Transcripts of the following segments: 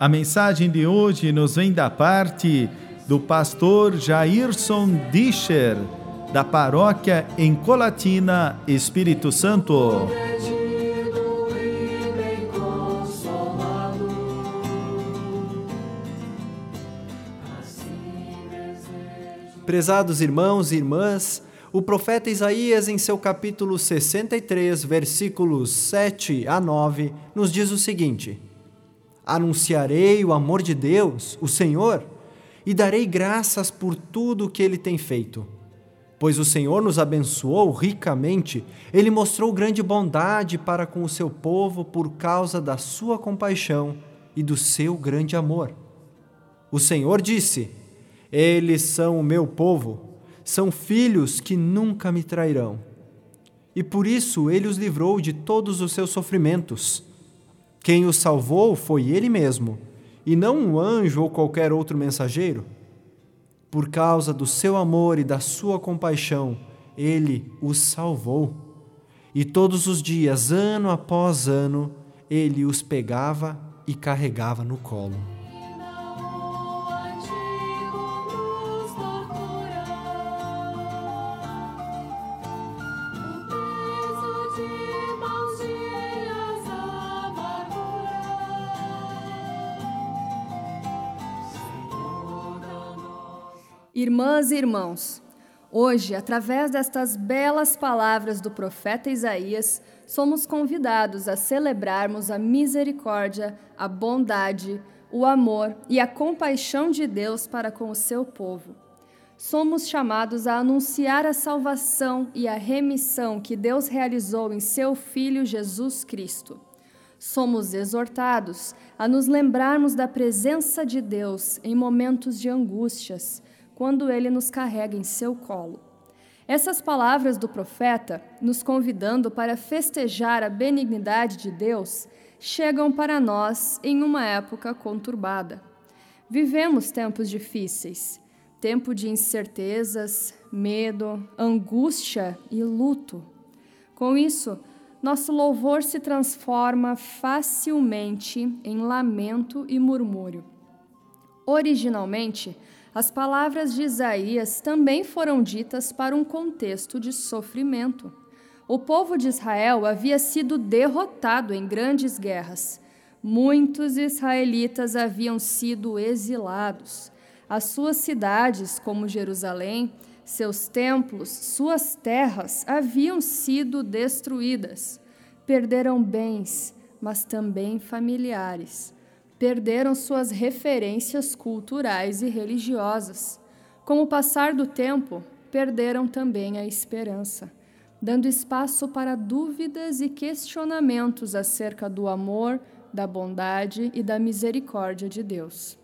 a mensagem de hoje nos vem da parte do pastor Jairson Discher, da paróquia em Colatina, Espírito Santo. Prezados irmãos e irmãs, o profeta Isaías, em seu capítulo 63, versículos 7 a 9, nos diz o seguinte: Anunciarei o amor de Deus, o Senhor, e darei graças por tudo o que ele tem feito. Pois o Senhor nos abençoou ricamente, ele mostrou grande bondade para com o seu povo por causa da sua compaixão e do seu grande amor. O Senhor disse: Eles são o meu povo são filhos que nunca me trairão. E por isso ele os livrou de todos os seus sofrimentos. Quem os salvou foi ele mesmo, e não um anjo ou qualquer outro mensageiro. Por causa do seu amor e da sua compaixão, ele os salvou. E todos os dias, ano após ano, ele os pegava e carregava no colo. Irmãs e irmãos, hoje, através destas belas palavras do profeta Isaías, somos convidados a celebrarmos a misericórdia, a bondade, o amor e a compaixão de Deus para com o seu povo. Somos chamados a anunciar a salvação e a remissão que Deus realizou em seu Filho Jesus Cristo. Somos exortados a nos lembrarmos da presença de Deus em momentos de angústias quando ele nos carrega em seu colo. Essas palavras do profeta, nos convidando para festejar a benignidade de Deus, chegam para nós em uma época conturbada. Vivemos tempos difíceis, tempo de incertezas, medo, angústia e luto. Com isso, nosso louvor se transforma facilmente em lamento e murmúrio. Originalmente, as palavras de Isaías também foram ditas para um contexto de sofrimento. O povo de Israel havia sido derrotado em grandes guerras. Muitos israelitas haviam sido exilados. As suas cidades, como Jerusalém, seus templos, suas terras haviam sido destruídas. Perderam bens, mas também familiares perderam suas referências culturais e religiosas. Com o passar do tempo, perderam também a esperança, dando espaço para dúvidas e questionamentos acerca do amor, da bondade e da misericórdia de Deus.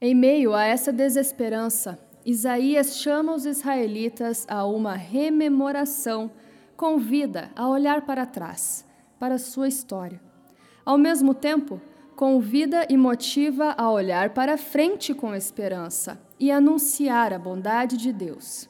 Em meio a essa desesperança, Isaías chama os israelitas a uma rememoração, convida a olhar para trás, para sua história. Ao mesmo tempo, convida e motiva a olhar para frente com esperança e anunciar a bondade de Deus.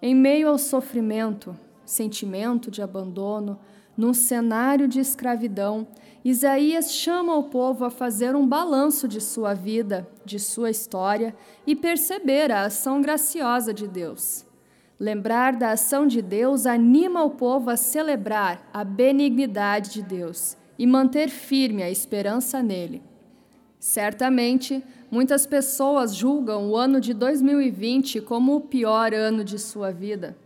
Em meio ao sofrimento, sentimento de abandono, num cenário de escravidão, Isaías chama o povo a fazer um balanço de sua vida, de sua história e perceber a ação graciosa de Deus. Lembrar da ação de Deus anima o povo a celebrar a benignidade de Deus e manter firme a esperança nele. Certamente, muitas pessoas julgam o ano de 2020 como o pior ano de sua vida.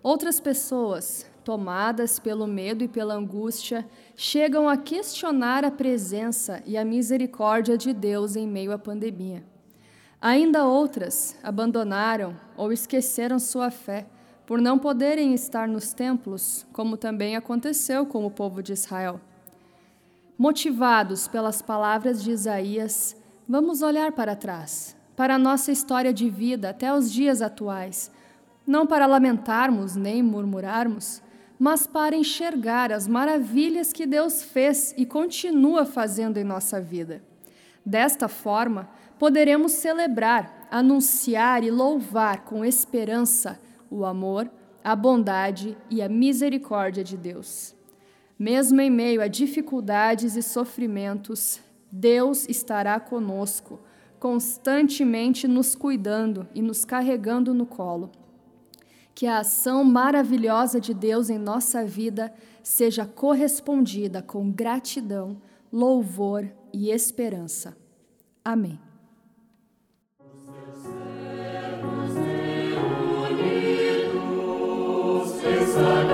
Outras pessoas, tomadas pelo medo e pela angústia, chegam a questionar a presença e a misericórdia de Deus em meio à pandemia. Ainda outras abandonaram ou esqueceram sua fé por não poderem estar nos templos, como também aconteceu com o povo de Israel. Motivados pelas palavras de Isaías, vamos olhar para trás, para a nossa história de vida até os dias atuais, não para lamentarmos nem murmurarmos, mas para enxergar as maravilhas que Deus fez e continua fazendo em nossa vida. Desta forma, poderemos celebrar, anunciar e louvar com esperança o amor, a bondade e a misericórdia de Deus. Mesmo em meio a dificuldades e sofrimentos, Deus estará conosco, constantemente nos cuidando e nos carregando no colo. Que a ação maravilhosa de Deus em nossa vida seja correspondida com gratidão, louvor e esperança. Amém. Oremos.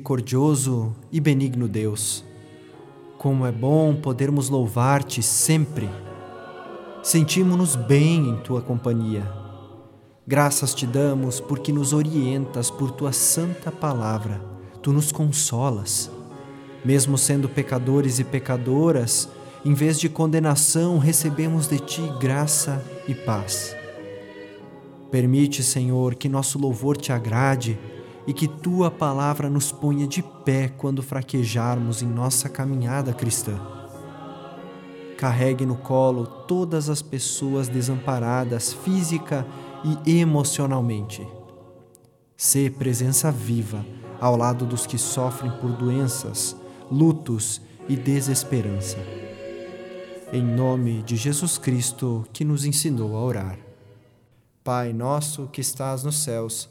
Misericordioso e benigno Deus, como é bom podermos louvar-te sempre. Sentimos-nos bem em tua companhia. Graças te damos porque nos orientas por tua santa palavra. Tu nos consolas. Mesmo sendo pecadores e pecadoras, em vez de condenação, recebemos de ti graça e paz. Permite, Senhor, que nosso louvor te agrade e que tua palavra nos ponha de pé quando fraquejarmos em nossa caminhada cristã. Carregue no colo todas as pessoas desamparadas física e emocionalmente. Sê presença viva ao lado dos que sofrem por doenças, lutos e desesperança. Em nome de Jesus Cristo, que nos ensinou a orar. Pai nosso que estás nos céus,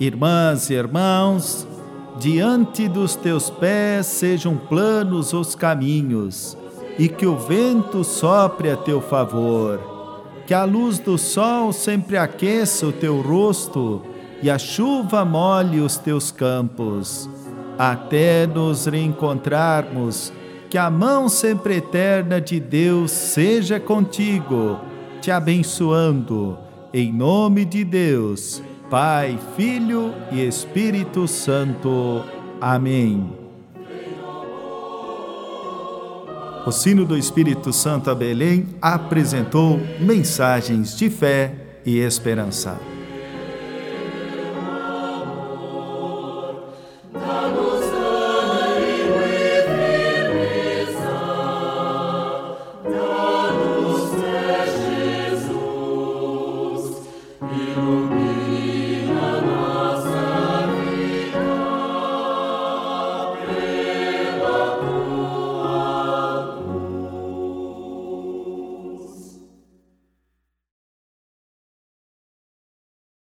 Irmãs e irmãos, diante dos teus pés sejam planos os caminhos, e que o vento sopre a teu favor, que a luz do sol sempre aqueça o teu rosto e a chuva molhe os teus campos, até nos reencontrarmos, que a mão sempre eterna de Deus seja contigo te abençoando, em nome de Deus, Pai, Filho e Espírito Santo. Amém. o sino do Espírito Santo a Belém apresentou mensagens de fé e esperança.